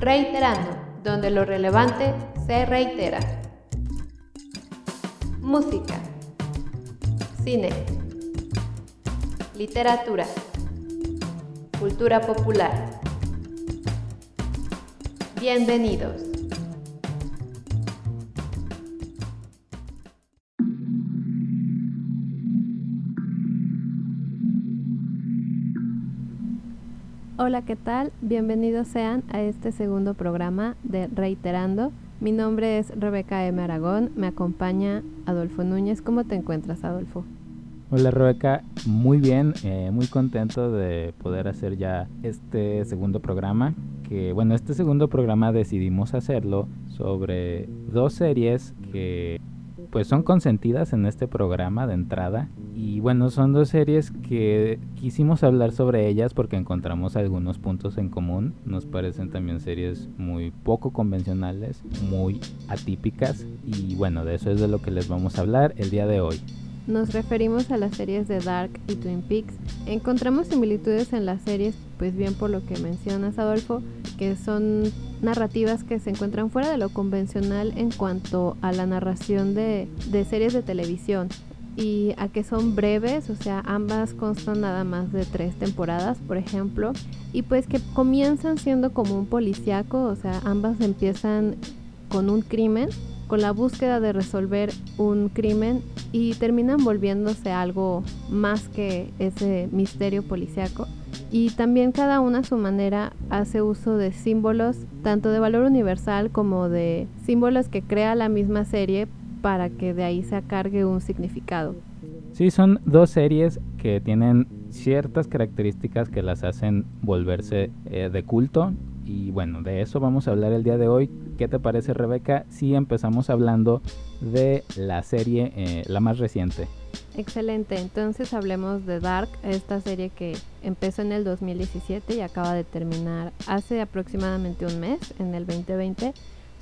Reiterando, donde lo relevante se reitera. Música. Cine. Literatura. Cultura popular. Bienvenidos. Hola, ¿qué tal? Bienvenidos sean a este segundo programa de Reiterando. Mi nombre es Rebeca M. Aragón, me acompaña Adolfo Núñez. ¿Cómo te encuentras, Adolfo? Hola Rebeca, muy bien, eh, muy contento de poder hacer ya este segundo programa. Que bueno, este segundo programa decidimos hacerlo sobre dos series que pues son consentidas en este programa de entrada. Y bueno, son dos series que quisimos hablar sobre ellas porque encontramos algunos puntos en común. Nos parecen también series muy poco convencionales, muy atípicas. Y bueno, de eso es de lo que les vamos a hablar el día de hoy. Nos referimos a las series de Dark y Twin Peaks. Encontramos similitudes en las series, pues bien por lo que mencionas Adolfo, que son narrativas que se encuentran fuera de lo convencional en cuanto a la narración de, de series de televisión y a que son breves, o sea, ambas constan nada más de tres temporadas, por ejemplo, y pues que comienzan siendo como un policíaco, o sea, ambas empiezan con un crimen con la búsqueda de resolver un crimen y terminan volviéndose algo más que ese misterio policiaco. Y también cada una a su manera hace uso de símbolos, tanto de valor universal como de símbolos que crea la misma serie para que de ahí se acargue un significado. Sí, son dos series que tienen ciertas características que las hacen volverse eh, de culto y bueno, de eso vamos a hablar el día de hoy. ¿Qué te parece Rebeca si empezamos hablando de la serie, eh, la más reciente? Excelente, entonces hablemos de Dark, esta serie que empezó en el 2017 y acaba de terminar hace aproximadamente un mes, en el 2020.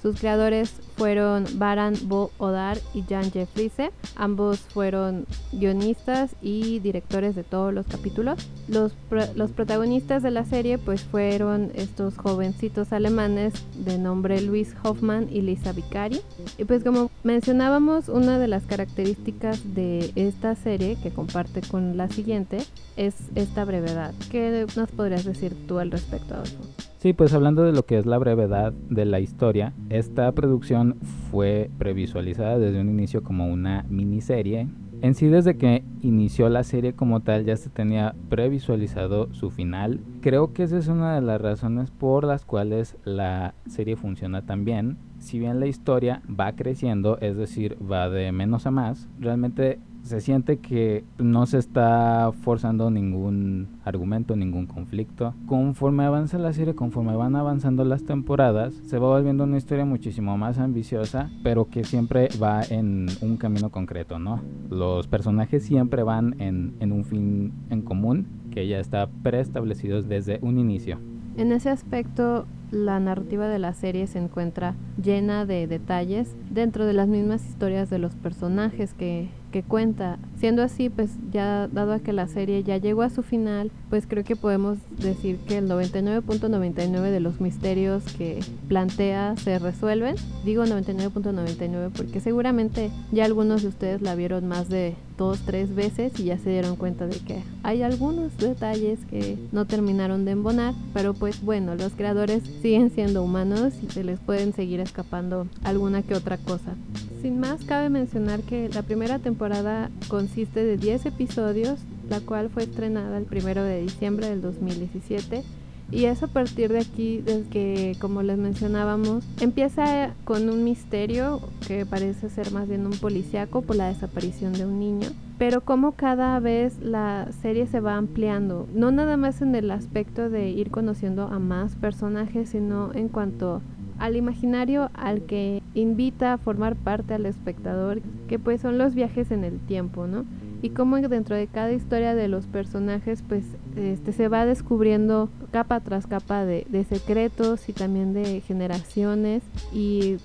Sus creadores fueron Baran Bo Odar y Jan Jeffrise. Ambos fueron guionistas y directores de todos los capítulos. Los, los protagonistas de la serie pues fueron estos jovencitos alemanes de nombre Luis Hoffman y Lisa Vicari. Y pues como mencionábamos, una de las características de esta serie que comparte con la siguiente es esta brevedad. ¿Qué nos podrías decir tú al respecto, Adolfo? Sí, pues hablando de lo que es la brevedad de la historia, esta producción fue previsualizada desde un inicio como una miniserie. En sí, desde que inició la serie como tal, ya se tenía previsualizado su final. Creo que esa es una de las razones por las cuales la serie funciona tan bien. Si bien la historia va creciendo, es decir, va de menos a más, realmente se siente que no se está forzando ningún argumento, ningún conflicto. Conforme avanza la serie, conforme van avanzando las temporadas, se va volviendo una historia muchísimo más ambiciosa, pero que siempre va en un camino concreto, ¿no? Los personajes siempre van en, en un fin en común que ya está preestablecido desde un inicio. En ese aspecto, la narrativa de la serie se encuentra llena de detalles dentro de las mismas historias de los personajes que que cuenta. Siendo así, pues ya dado a que la serie ya llegó a su final, pues creo que podemos decir que el 99.99 de los misterios que plantea se resuelven. Digo 99.99 porque seguramente ya algunos de ustedes la vieron más de dos, tres veces y ya se dieron cuenta de que hay algunos detalles que no terminaron de embonar, pero pues bueno, los creadores siguen siendo humanos y se les pueden seguir escapando alguna que otra cosa. Sin más, cabe mencionar que la primera temporada consiste de 10 episodios, la cual fue estrenada el primero de diciembre del 2017. Y es a partir de aquí desde que, como les mencionábamos, empieza con un misterio que parece ser más bien un policíaco por la desaparición de un niño. Pero como cada vez la serie se va ampliando, no nada más en el aspecto de ir conociendo a más personajes, sino en cuanto al imaginario al que invita a formar parte al espectador, que pues son los viajes en el tiempo, ¿no? Y cómo dentro de cada historia de los personajes pues este, se va descubriendo capa tras capa de, de secretos y también de generaciones y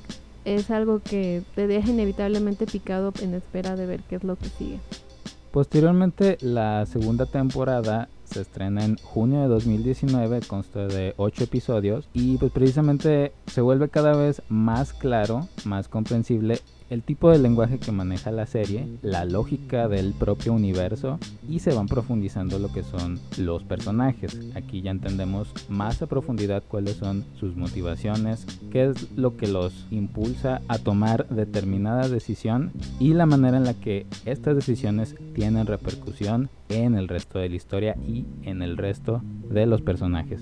es algo que te deja inevitablemente picado en espera de ver qué es lo que sigue. Posteriormente la segunda temporada se estrena en junio de 2019, consta de 8 episodios y pues precisamente se vuelve cada vez más claro, más comprensible el tipo de lenguaje que maneja la serie, la lógica del propio universo y se van profundizando lo que son los personajes. Aquí ya entendemos más a profundidad cuáles son sus motivaciones, qué es lo que los impulsa a tomar determinada decisión y la manera en la que estas decisiones tienen repercusión en el resto de la historia y en el resto de los personajes.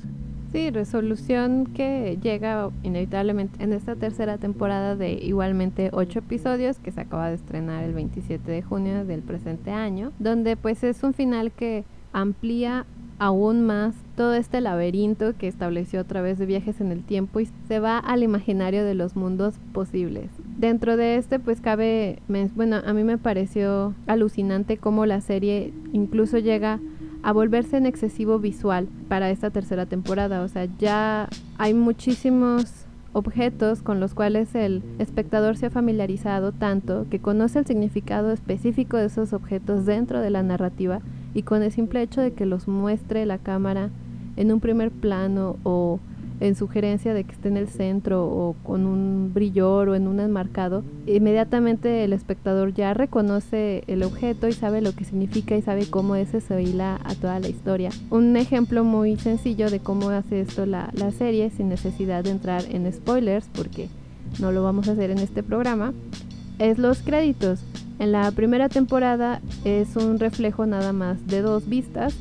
Sí, resolución que llega inevitablemente en esta tercera temporada de igualmente ocho episodios que se acaba de estrenar el 27 de junio del presente año, donde pues es un final que amplía aún más todo este laberinto que estableció a través de viajes en el tiempo y se va al imaginario de los mundos posibles. Dentro de este pues cabe, bueno, a mí me pareció alucinante cómo la serie incluso llega a volverse en excesivo visual para esta tercera temporada. O sea, ya hay muchísimos objetos con los cuales el espectador se ha familiarizado tanto que conoce el significado específico de esos objetos dentro de la narrativa y con el simple hecho de que los muestre la cámara en un primer plano o en sugerencia de que esté en el centro o con un brillor o en un enmarcado, inmediatamente el espectador ya reconoce el objeto y sabe lo que significa y sabe cómo ese se hila a toda la historia. Un ejemplo muy sencillo de cómo hace esto la, la serie sin necesidad de entrar en spoilers porque no lo vamos a hacer en este programa, es los créditos. En la primera temporada es un reflejo nada más de dos vistas,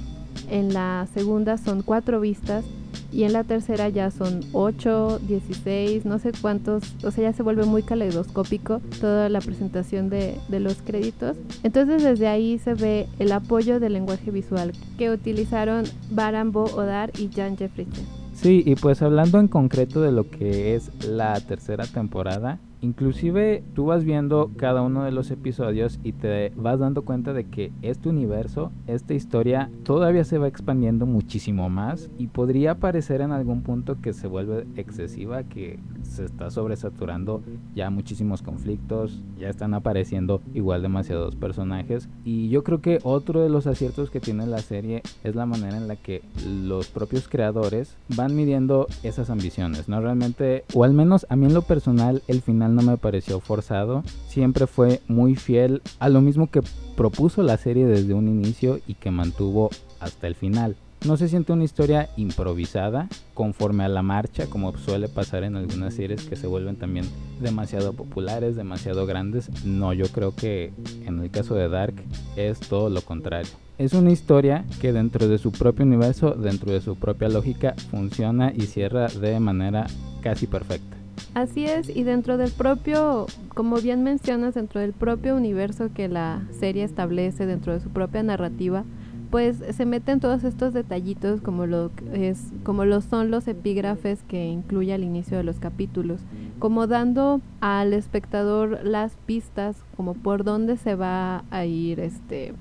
en la segunda son cuatro vistas y en la tercera ya son 8, 16, no sé cuántos, o sea, ya se vuelve muy caleidoscópico toda la presentación de, de los créditos. Entonces desde ahí se ve el apoyo del lenguaje visual que utilizaron Barambo Odar y Jan Jeffrey. Sí, y pues hablando en concreto de lo que es la tercera temporada, Inclusive tú vas viendo cada uno de los episodios y te vas dando cuenta de que este universo, esta historia todavía se va expandiendo muchísimo más y podría parecer en algún punto que se vuelve excesiva, que se está sobresaturando ya muchísimos conflictos, ya están apareciendo igual demasiados personajes y yo creo que otro de los aciertos que tiene la serie es la manera en la que los propios creadores van midiendo esas ambiciones, ¿no? Realmente, o al menos a mí en lo personal, el final no me pareció forzado, siempre fue muy fiel a lo mismo que propuso la serie desde un inicio y que mantuvo hasta el final. No se siente una historia improvisada, conforme a la marcha, como suele pasar en algunas series que se vuelven también demasiado populares, demasiado grandes. No, yo creo que en el caso de Dark es todo lo contrario. Es una historia que dentro de su propio universo, dentro de su propia lógica, funciona y cierra de manera casi perfecta. Así es, y dentro del propio, como bien mencionas, dentro del propio universo que la serie establece, dentro de su propia narrativa, pues se meten todos estos detallitos como lo es como son los epígrafes que incluye al inicio de los capítulos, como dando al espectador las pistas como por dónde se va a ir este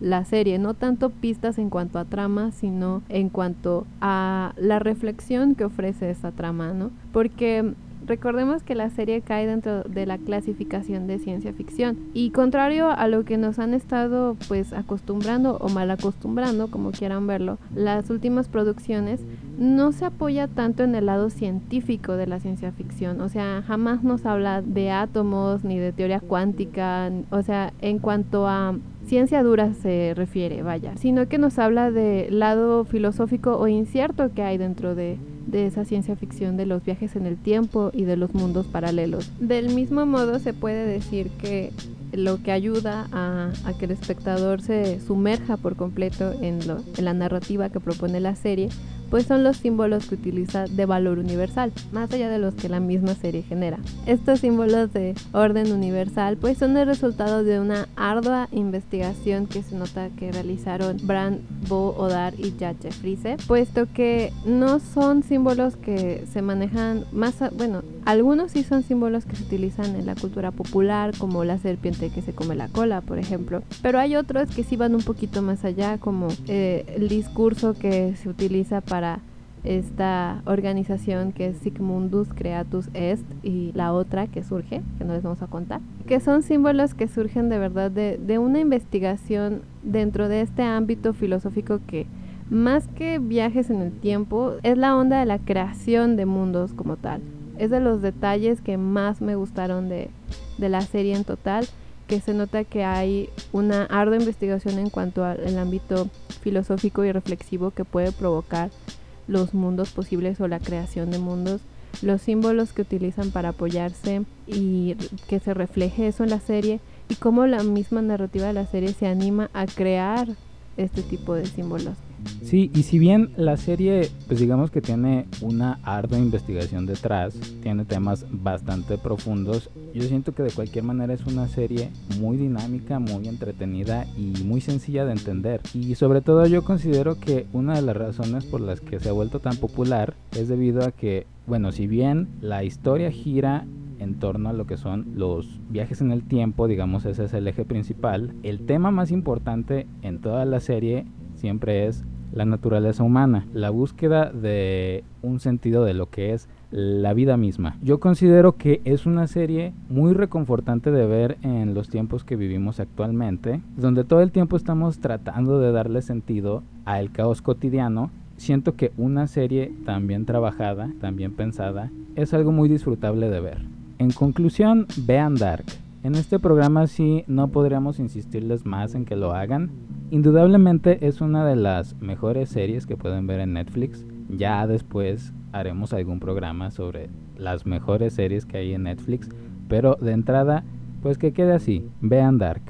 la serie, no tanto pistas en cuanto a trama, sino en cuanto a la reflexión que ofrece esa trama, ¿no? Porque Recordemos que la serie cae dentro de la clasificación de ciencia ficción. Y contrario a lo que nos han estado pues acostumbrando o mal acostumbrando, como quieran verlo, las últimas producciones no se apoya tanto en el lado científico de la ciencia ficción, o sea, jamás nos habla de átomos ni de teoría cuántica, o sea, en cuanto a ciencia dura se refiere, vaya, sino que nos habla del lado filosófico o incierto que hay dentro de de esa ciencia ficción de los viajes en el tiempo y de los mundos paralelos. Del mismo modo se puede decir que lo que ayuda a, que el espectador se sumerja por completo en, en la narrativa que propone la serie pues son los símbolos que utiliza de valor universal, más allá de los que la misma serie genera. Estos símbolos de orden universal pues son el resultado de una ardua investigación que se nota que realizaron Brand, Bo, Odar y Yache Frise, puesto que no son símbolos que se manejan más, bueno, algunos sí son símbolos que se utilizan en la cultura popular, como la serpiente que se come la cola, por ejemplo, pero hay otros que sí van un poquito más allá, como eh, el discurso que se utiliza para esta organización que es Sigmundus Creatus Est y la otra que surge, que no les vamos a contar, que son símbolos que surgen de verdad de una investigación dentro de este ámbito filosófico que más que viajes en el tiempo, es la onda de la creación de mundos como tal. Es de los detalles que más me gustaron de, de la serie en total, que se nota que hay una ardua investigación en cuanto al ámbito filosófico y reflexivo que puede provocar los mundos posibles o la creación de mundos, los símbolos que utilizan para apoyarse y que se refleje eso en la serie y cómo la misma narrativa de la serie se anima a crear este tipo de símbolos. Sí, y si bien la serie, pues digamos que tiene una ardua investigación detrás, tiene temas bastante profundos, yo siento que de cualquier manera es una serie muy dinámica, muy entretenida y muy sencilla de entender. Y sobre todo yo considero que una de las razones por las que se ha vuelto tan popular es debido a que, bueno, si bien la historia gira en torno a lo que son los viajes en el tiempo, digamos ese es el eje principal. El tema más importante en toda la serie siempre es la naturaleza humana, la búsqueda de un sentido de lo que es la vida misma. Yo considero que es una serie muy reconfortante de ver en los tiempos que vivimos actualmente, donde todo el tiempo estamos tratando de darle sentido al caos cotidiano. Siento que una serie tan bien trabajada, tan bien pensada, es algo muy disfrutable de ver. En conclusión, vean Dark. En este programa sí no podríamos insistirles más en que lo hagan. Indudablemente es una de las mejores series que pueden ver en Netflix. Ya después haremos algún programa sobre las mejores series que hay en Netflix. Pero de entrada, pues que quede así. Vean Dark.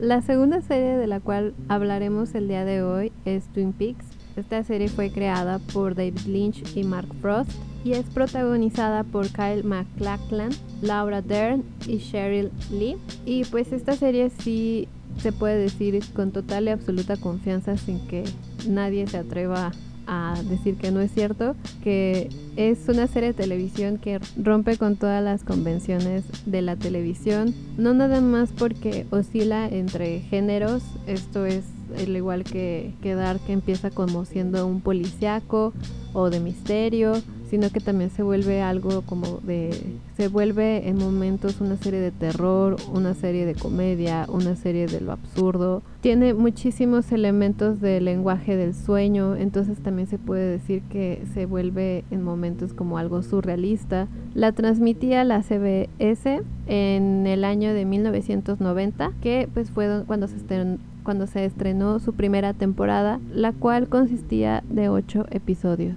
La segunda serie de la cual hablaremos el día de hoy es Twin Peaks. Esta serie fue creada por David Lynch y Mark Frost y es protagonizada por Kyle MacLachlan, Laura Dern y Cheryl Lee. Y pues esta serie sí se puede decir con total y absoluta confianza sin que nadie se atreva a decir que no es cierto, que es una serie de televisión que rompe con todas las convenciones de la televisión, no nada más porque oscila entre géneros, esto es el igual que, que Dark empieza como siendo un policiaco o de misterio, sino que también se vuelve algo como de, se vuelve en momentos una serie de terror, una serie de comedia, una serie de lo absurdo. Tiene muchísimos elementos del lenguaje del sueño, entonces también se puede decir que se vuelve en momentos como algo surrealista. La transmitía la CBS en el año de 1990, que pues fue cuando se estrenó cuando se estrenó su primera temporada, la cual consistía de ocho episodios.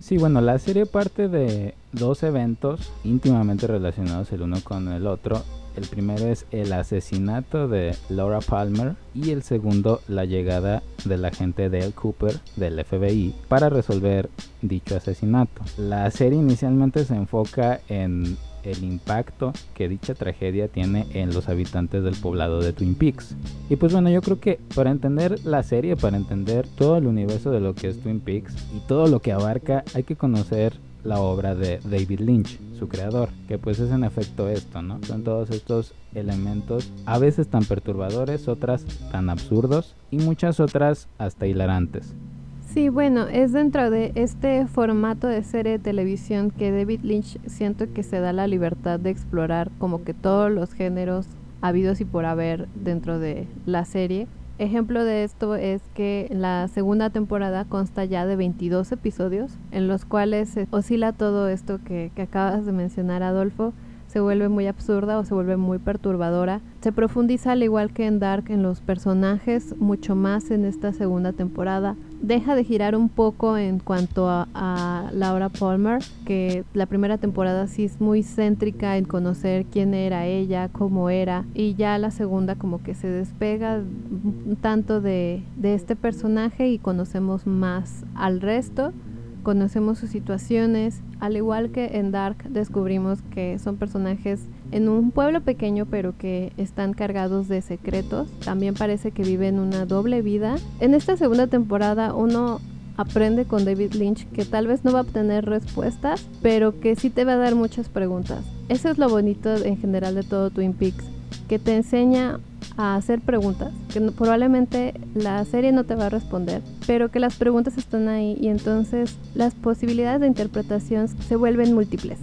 Sí, bueno, la serie parte de dos eventos íntimamente relacionados el uno con el otro. El primero es el asesinato de Laura Palmer y el segundo la llegada del agente Dale Cooper del FBI para resolver dicho asesinato. La serie inicialmente se enfoca en el impacto que dicha tragedia tiene en los habitantes del poblado de Twin Peaks. Y pues bueno, yo creo que para entender la serie, para entender todo el universo de lo que es Twin Peaks y todo lo que abarca, hay que conocer la obra de David Lynch, su creador, que pues es en efecto esto, ¿no? Son todos estos elementos, a veces tan perturbadores, otras tan absurdos y muchas otras hasta hilarantes. Sí, bueno, es dentro de este formato de serie de televisión que David Lynch siento que se da la libertad de explorar como que todos los géneros habidos y por haber dentro de la serie. Ejemplo de esto es que la segunda temporada consta ya de 22 episodios en los cuales oscila todo esto que, que acabas de mencionar Adolfo se vuelve muy absurda o se vuelve muy perturbadora. Se profundiza al igual que en Dark en los personajes mucho más en esta segunda temporada. Deja de girar un poco en cuanto a, Laura Palmer, que la primera temporada sí es muy céntrica en conocer quién era ella, cómo era, y ya la segunda como que se despega tanto de, de este personaje y conocemos más al resto conocemos sus situaciones, al igual que en Dark descubrimos que son personajes en un pueblo pequeño pero que están cargados de secretos. También parece que viven una doble vida. En esta segunda temporada uno aprende con David Lynch que tal vez no va a obtener respuestas, pero que sí te va a dar muchas preguntas. Eso es lo bonito en general de todo Twin Peaks, que te enseña a hacer preguntas, que probablemente la serie no te va a responder, pero que las preguntas están ahí y entonces las posibilidades de interpretación se vuelven múltiples.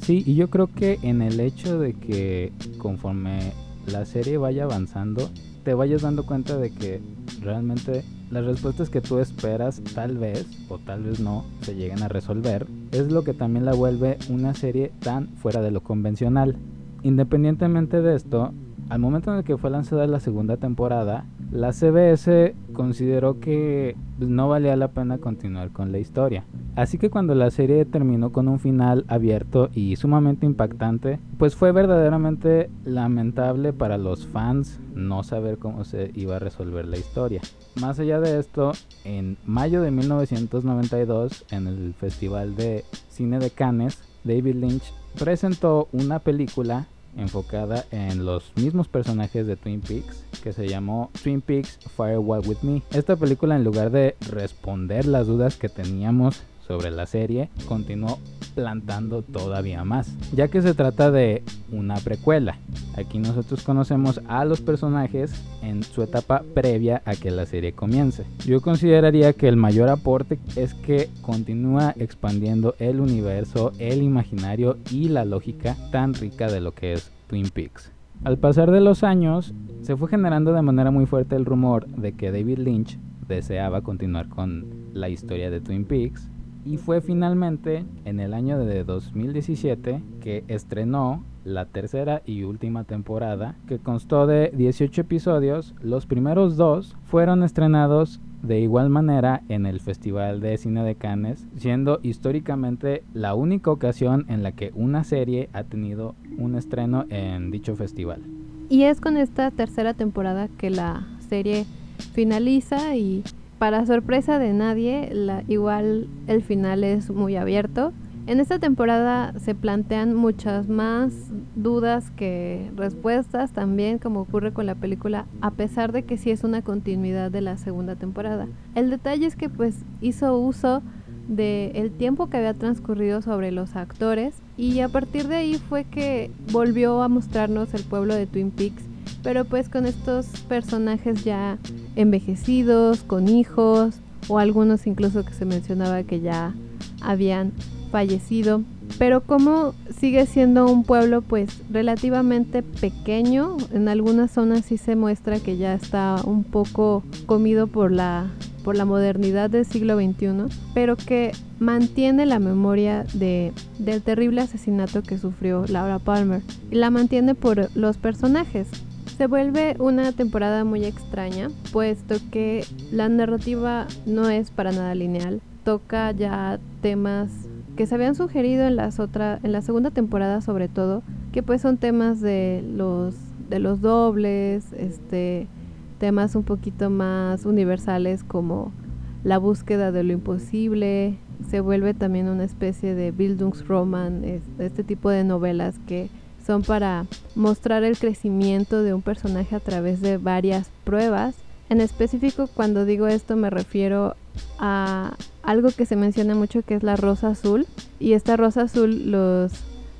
Sí, y yo creo que en el hecho de que conforme la serie vaya avanzando, te vayas dando cuenta de que realmente las respuestas que tú esperas tal vez o tal vez no se lleguen a resolver, es lo que también la vuelve una serie tan fuera de lo convencional. Independientemente de esto, al momento en el que fue lanzada la segunda temporada, la CBS consideró que pues, no valía la pena continuar con la historia. Así que cuando la serie terminó con un final abierto y sumamente impactante, pues fue verdaderamente lamentable para los fans no saber cómo se iba a resolver la historia. Más allá de esto, en mayo de 1992, en el Festival de Cine de Cannes, David Lynch presentó una película enfocada en los mismos personajes de Twin Peaks que se llamó Twin Peaks Firewall With Me. Esta película en lugar de responder las dudas que teníamos sobre la serie, continuó plantando todavía más, ya que se trata de una precuela. Aquí nosotros conocemos a los personajes en su etapa previa a que la serie comience. Yo consideraría que el mayor aporte es que continúa expandiendo el universo, el imaginario y la lógica tan rica de lo que es Twin Peaks. Al pasar de los años, se fue generando de manera muy fuerte el rumor de que David Lynch deseaba continuar con la historia de Twin Peaks y fue finalmente en el año de 2017 que estrenó la tercera y última temporada, que constó de 18 episodios. Los primeros dos fueron estrenados de igual manera en el Festival de Cine de Cannes, siendo históricamente la única ocasión en la que una serie ha tenido un estreno en dicho festival. Y es con esta tercera temporada que la serie finaliza y para sorpresa de nadie, igual el final es muy abierto. En esta temporada se plantean muchas más dudas que respuestas también, como ocurre con la película, a pesar de que sí es una continuidad de la segunda temporada. El detalle es que pues hizo uso del tiempo que había transcurrido sobre los actores y a partir de ahí fue que volvió a mostrarnos el pueblo de Twin Peaks pero pues con estos personajes ya envejecidos, con hijos, o algunos incluso que se mencionaba que ya habían fallecido. Pero como sigue siendo un pueblo pues relativamente pequeño, en algunas zonas sí se muestra que ya está un poco comido por la por la modernidad del siglo XXI, pero que mantiene la memoria de, del terrible asesinato que sufrió Laura Palmer. Y la mantiene por los personajes. Se vuelve una temporada muy extraña, puesto que la narrativa no es para nada lineal. Toca ya temas que se habían sugerido en las otra, en la segunda temporada sobre todo, que pues son temas de los de los dobles, este temas un poquito más universales como la búsqueda de lo imposible, se vuelve también una especie de Bildungsroman, este tipo de novelas que son para mostrar el crecimiento de un personaje a través de varias pruebas. En específico, cuando digo esto me refiero a algo que se menciona mucho que es la rosa azul. Y esta rosa azul, los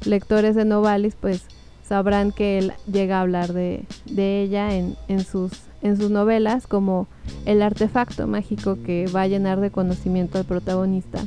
lectores de Novalis pues sabrán que él llega a hablar de, ella en, sus, en sus novelas como el artefacto mágico que va a llenar de conocimiento al protagonista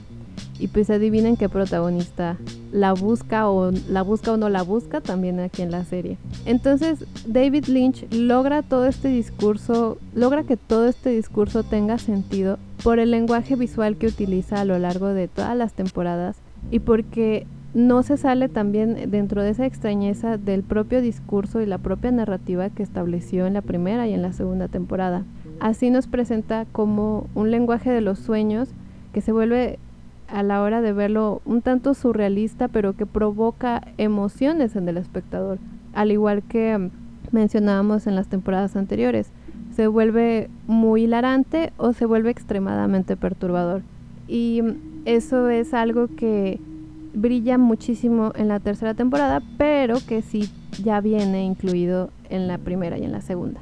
y pues adivinen qué protagonista la busca o la busca o no la busca también aquí en la serie. Entonces David Lynch logra todo este discurso, logra que todo este discurso tenga sentido por el lenguaje visual que utiliza a lo largo de todas las temporadas y porque no se sale también dentro de esa extrañeza del propio discurso y la propia narrativa que estableció en la primera y en la segunda temporada. Así nos presenta como un lenguaje de los sueños que se vuelve a la hora de verlo un tanto surrealista, pero que provoca emociones en el espectador, al igual que mm, mencionábamos en las temporadas anteriores. Se vuelve muy hilarante o se vuelve extremadamente perturbador. Y mm, eso es algo que brilla muchísimo en la tercera temporada, pero que sí ya viene incluido en la primera y en la segunda.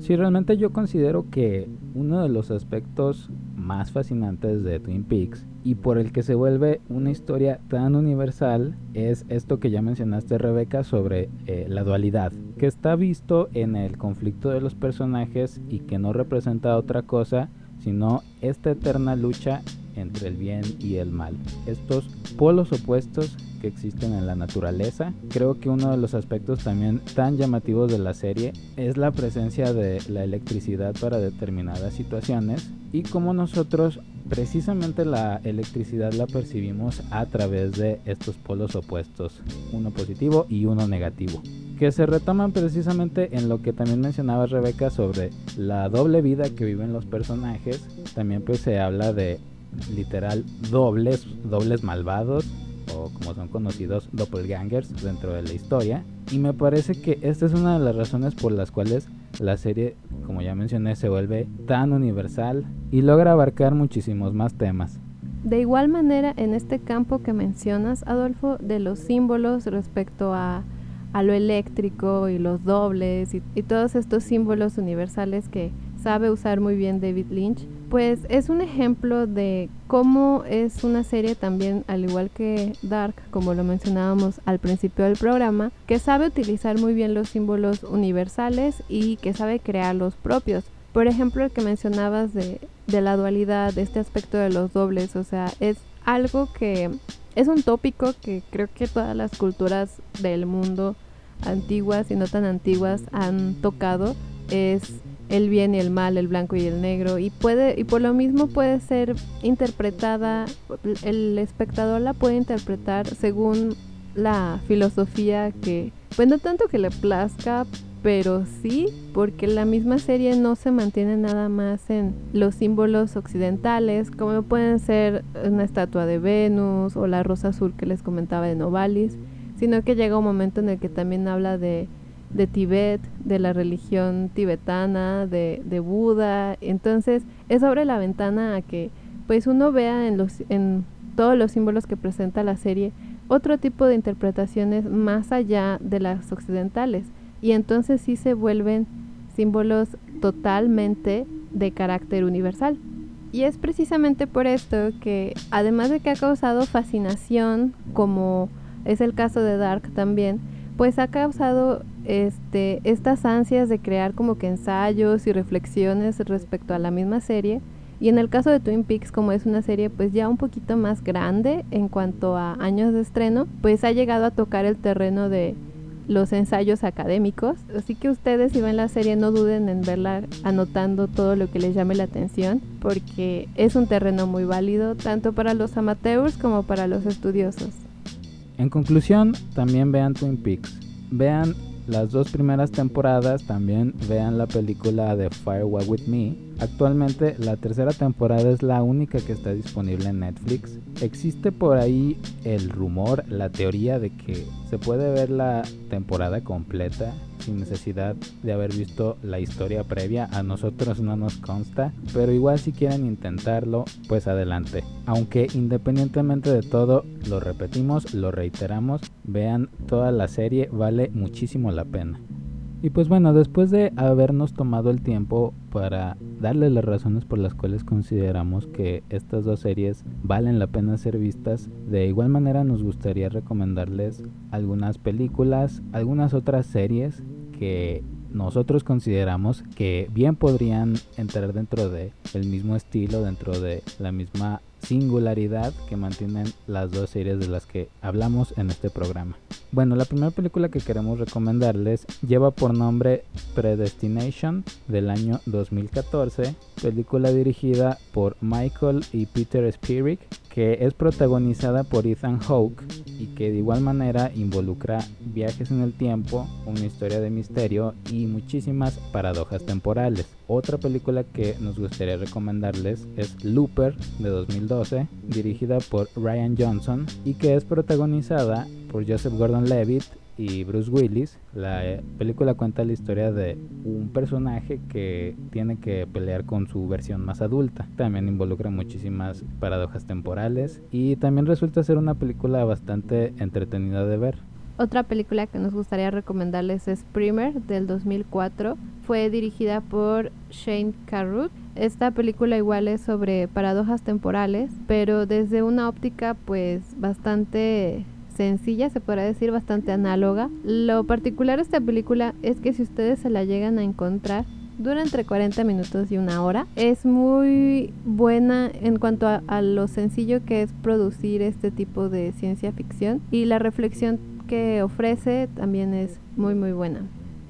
Sí, realmente yo considero que uno de los aspectos más fascinantes de Twin Peaks y por el que se vuelve una historia tan universal es esto que ya mencionaste Rebeca sobre eh, la dualidad, que está visto en el conflicto de los personajes y que no representa otra cosa sino esta eterna lucha entre el bien y el mal. Estos polos opuestos que existen en la naturaleza. Creo que uno de los aspectos también tan llamativos de la serie es la presencia de la electricidad para determinadas situaciones y cómo nosotros precisamente la electricidad la percibimos a través de estos polos opuestos, uno positivo y uno negativo que se retoman precisamente en lo que también mencionaba Rebeca sobre la doble vida que viven los personajes. También pues se habla de literal dobles, dobles malvados como son conocidos doppelgangers dentro de la historia. Y me parece que esta es una de las razones por las cuales la serie, como ya mencioné, se vuelve tan universal y logra abarcar muchísimos más temas. De igual manera, en este campo que mencionas, Adolfo, de los símbolos respecto a, a lo eléctrico y los dobles y todos estos símbolos universales que sabe usar muy bien David Lynch, pues es un ejemplo de cómo es una serie también, al igual que Dark, como lo mencionábamos al principio del programa, que sabe utilizar muy bien los símbolos universales y que sabe crear los propios. Por ejemplo, el que mencionabas de, de la dualidad, de este aspecto de los dobles, o sea, es algo que es un tópico que creo que todas las culturas del mundo antiguas y no tan antiguas han tocado. Es el bien y el mal, el blanco y el negro y puede y por lo mismo puede ser interpretada el espectador la puede interpretar según la filosofía que pues no tanto que le plazca pero sí porque la misma serie no se mantiene nada más en los símbolos occidentales como pueden ser una estatua de Venus o la rosa azul que les comentaba de Novalis sino que llega un momento en el que también habla de de Tibet, de la religión tibetana, de, de, Buda. Entonces es sobre la ventana a que pues uno vea en, los, en todos los símbolos que presenta la serie otro tipo de interpretaciones más allá de las occidentales. Y entonces sí se vuelven símbolos totalmente de carácter universal. Y es precisamente por esto que, además de que ha causado fascinación, como es el caso de Dark también, pues ha causado este, estas ansias de crear como que ensayos y reflexiones respecto a la misma serie. Y en el caso de Twin Peaks, como es una serie pues ya un poquito más grande en cuanto a años de estreno, pues ha llegado a tocar el terreno de los ensayos académicos. Así que ustedes si ven la serie no duden en verla anotando todo lo que les llame la atención, porque es un terreno muy válido tanto para los amateurs como para los estudiosos. En conclusión, también vean Twin Peaks. Vean las dos primeras temporadas, también vean la película de Firewall With Me. Actualmente la tercera temporada es la única que está disponible en Netflix. Existe por ahí el rumor, la teoría de que se puede ver la temporada completa sin necesidad de haber visto la historia previa. A nosotros no nos consta, pero igual si quieren intentarlo, pues adelante. Aunque independientemente de todo, lo repetimos, lo reiteramos, vean toda la serie, vale muchísimo la pena. Y pues bueno, después de habernos tomado el tiempo para darles las razones por las cuales consideramos que estas dos series valen la pena ser vistas, de igual manera nos gustaría recomendarles algunas películas, algunas otras series que nosotros consideramos que bien podrían entrar dentro de el mismo estilo, dentro de la misma singularidad que mantienen las dos series de las que hablamos en este programa. Bueno, la primera película que queremos recomendarles lleva por nombre Predestination del año 2014, película dirigida por Michael y Peter Spirik que es protagonizada por Ethan Hawke y que de igual manera involucra viajes en el tiempo, una historia de misterio y muchísimas paradojas temporales. Otra película que nos gustaría recomendarles es Looper de 2012, dirigida por Ryan Johnson y que es protagonizada por Joseph Gordon-Levitt y Bruce Willis. La eh, película cuenta la historia de un personaje que tiene que pelear con su versión más adulta. También involucra muchísimas paradojas temporales y también resulta ser una película bastante entretenida de ver. Otra película que nos gustaría recomendarles es Primer del 2004. Fue dirigida por Shane Carruth. Esta película igual es sobre paradojas temporales, pero desde una óptica pues bastante sencilla, se podrá decir bastante análoga. Lo particular de esta película es que si ustedes se la llegan a encontrar, Dura entre 40 minutos y una hora. Es muy buena en cuanto a, a lo sencillo que es producir este tipo de ciencia ficción y la reflexión que ofrece también es muy muy buena.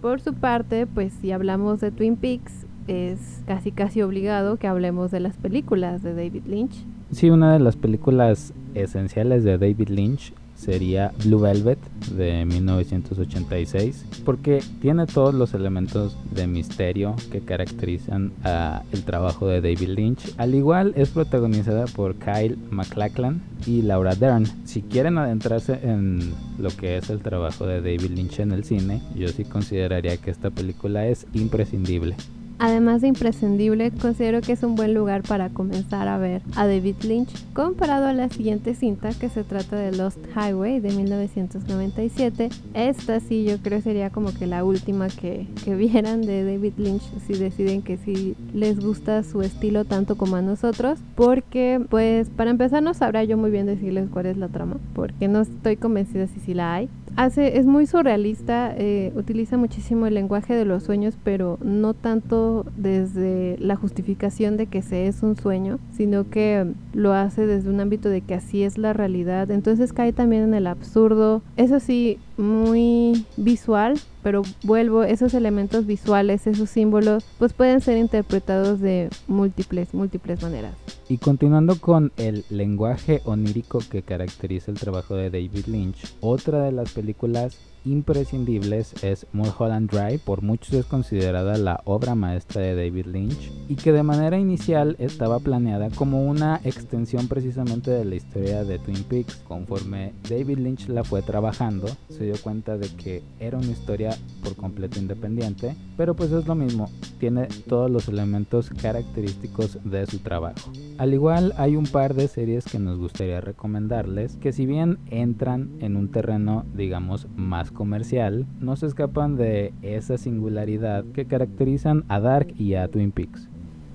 Por su parte, pues si hablamos de Twin Peaks, es casi casi obligado que hablemos de las películas de David Lynch. Sí, una de las películas esenciales de David Lynch sería Blue Velvet de 1986 porque tiene todos los elementos de misterio que caracterizan a el trabajo de David Lynch. Al igual es protagonizada por Kyle MacLachlan y Laura Dern. Si quieren adentrarse en lo que es el trabajo de David Lynch en el cine, yo sí consideraría que esta película es imprescindible. Además de imprescindible, considero que es un buen lugar para comenzar a ver a David Lynch comparado a la siguiente cinta que se trata de Lost Highway de 1997. Esta sí yo creo sería como que la última que, que vieran de David Lynch si deciden que sí les gusta su estilo tanto como a nosotros. Porque pues para empezar no sabrá yo muy bien decirles cuál es la trama porque no estoy convencida si sí la hay hace, es muy surrealista, eh, utiliza muchísimo el lenguaje de los sueños, pero no tanto desde la justificación de que se es un sueño, sino que lo hace desde un ámbito de que así es la realidad. Entonces cae también en el absurdo. Eso sí, muy visual, pero vuelvo, esos elementos visuales, esos símbolos, pues pueden ser interpretados de múltiples, múltiples maneras. Y continuando con el lenguaje onírico que caracteriza el trabajo de David Lynch, otra de las películas imprescindibles es Mulholland Drive, por muchos es considerada la obra maestra de David Lynch y que de manera inicial estaba planeada como una extensión precisamente de la historia de Twin Peaks. Conforme David Lynch la fue trabajando, se dio cuenta de que era una historia por completo independiente, pero pues es lo mismo, tiene todos los elementos característicos de su trabajo. Al igual hay un par de series que nos gustaría recomendarles que si bien entran en un terreno digamos más comercial, no se escapan de esa singularidad que caracterizan a Dark y a Twin Peaks.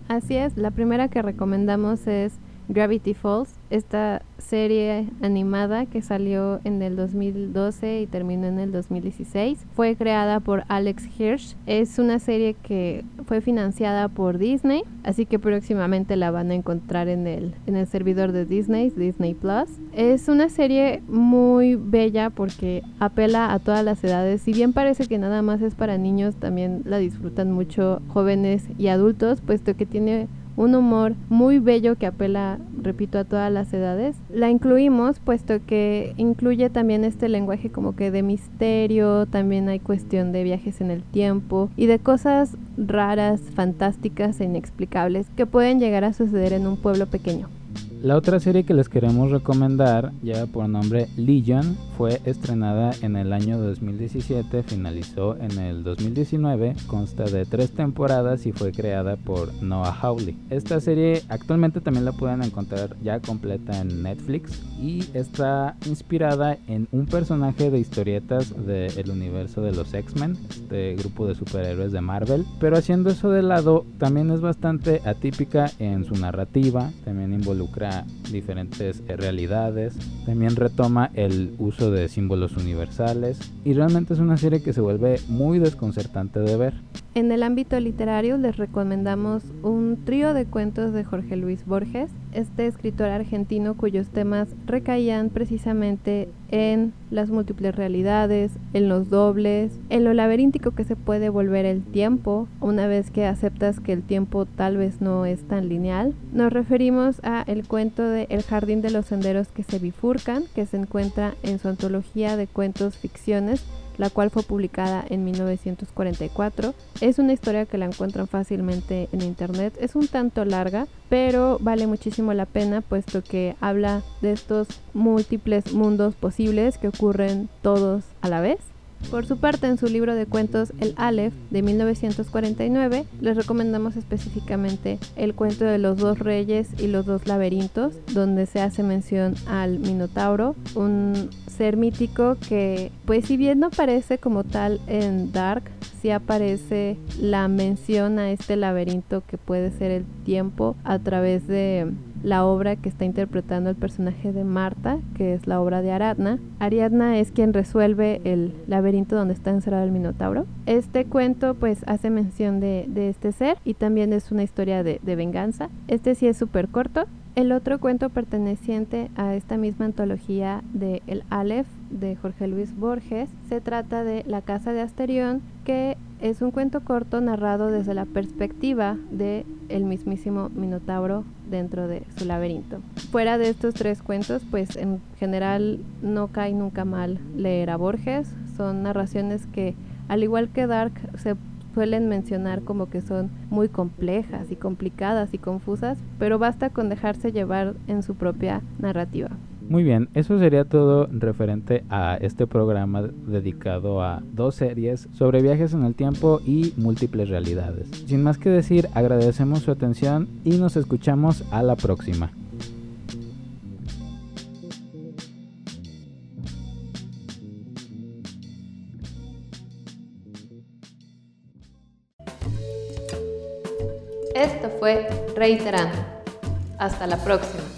Así es, la primera que recomendamos es Gravity Falls, esta serie animada que salió en el 2012 y terminó en el 2016. Fue creada por Alex Hirsch. Es una serie que fue financiada por Disney, así que próximamente la van a encontrar en el, en el servidor de Disney, Disney Plus. Es una serie muy bella porque apela a todas las edades. Si bien parece que nada más es para niños, también la disfrutan mucho jóvenes y adultos, puesto que tiene un humor muy bello que apela, repito, a todas las edades. La incluimos puesto que incluye también este lenguaje como que de misterio, también hay cuestión de viajes en el tiempo y de cosas raras, fantásticas e inexplicables que pueden llegar a suceder en un pueblo pequeño. La otra serie que les queremos recomendar, ya por nombre Legion, fue estrenada en el año 2017, finalizó en el 2019, consta de tres temporadas y fue creada por Noah Hawley. Esta serie actualmente también la pueden encontrar ya completa en Netflix y está inspirada en un personaje de historietas del universo de los X-Men, este grupo de superhéroes de Marvel, pero haciendo eso de lado también es bastante atípica en su narrativa, también involucra diferentes eh, realidades. También retoma el uso de símbolos universales y realmente es una serie que se vuelve muy desconcertante de ver. En el ámbito literario les recomendamos un trío de cuentos de Jorge Luis Borges, este escritor argentino cuyos temas recaían precisamente en las múltiples realidades, en los dobles, en lo laberíntico que se puede volver el tiempo, una vez que aceptas que el tiempo tal vez no es tan lineal. Nos referimos a el cuento de El jardín de los senderos que se bifurcan, que se encuentra en su antología de cuentos ficciones la cual fue publicada en 1944. Es una historia que la encuentran fácilmente en internet. Es un tanto larga, pero vale muchísimo la pena puesto que habla de estos múltiples mundos posibles que ocurren todos a la vez. Por su parte, en su libro de cuentos El Aleph de 1949, les recomendamos específicamente el cuento de los dos reyes y los dos laberintos, donde se hace mención al Minotauro, un ser mítico que, pues si bien no aparece como tal en Dark, sí aparece la mención a este laberinto que puede ser el tiempo a través de la obra que está interpretando el personaje de Marta, que es la obra de Aradna. Ariadna es quien resuelve el laberinto donde está encerrado el Minotauro. Este cuento pues hace mención de, este ser y también es una historia de, de venganza. Este sí es súper corto, el otro cuento perteneciente a esta misma antología de El Aleph de Jorge Luis Borges se trata de La Casa de Asterión, que es un cuento corto narrado desde la perspectiva de el mismísimo Minotauro dentro de su laberinto. Fuera de estos tres cuentos, pues en general no cae nunca mal leer a Borges. Son narraciones que, al igual que Dark, se suelen mencionar como que son muy complejas y complicadas y confusas, pero basta con dejarse llevar en su propia narrativa. Muy bien, eso sería todo referente a este programa dedicado a dos series sobre viajes en el tiempo y múltiples realidades. Sin más que decir, agradecemos su atención y nos escuchamos a la próxima. Esto fue Reiterando. Hasta la próxima.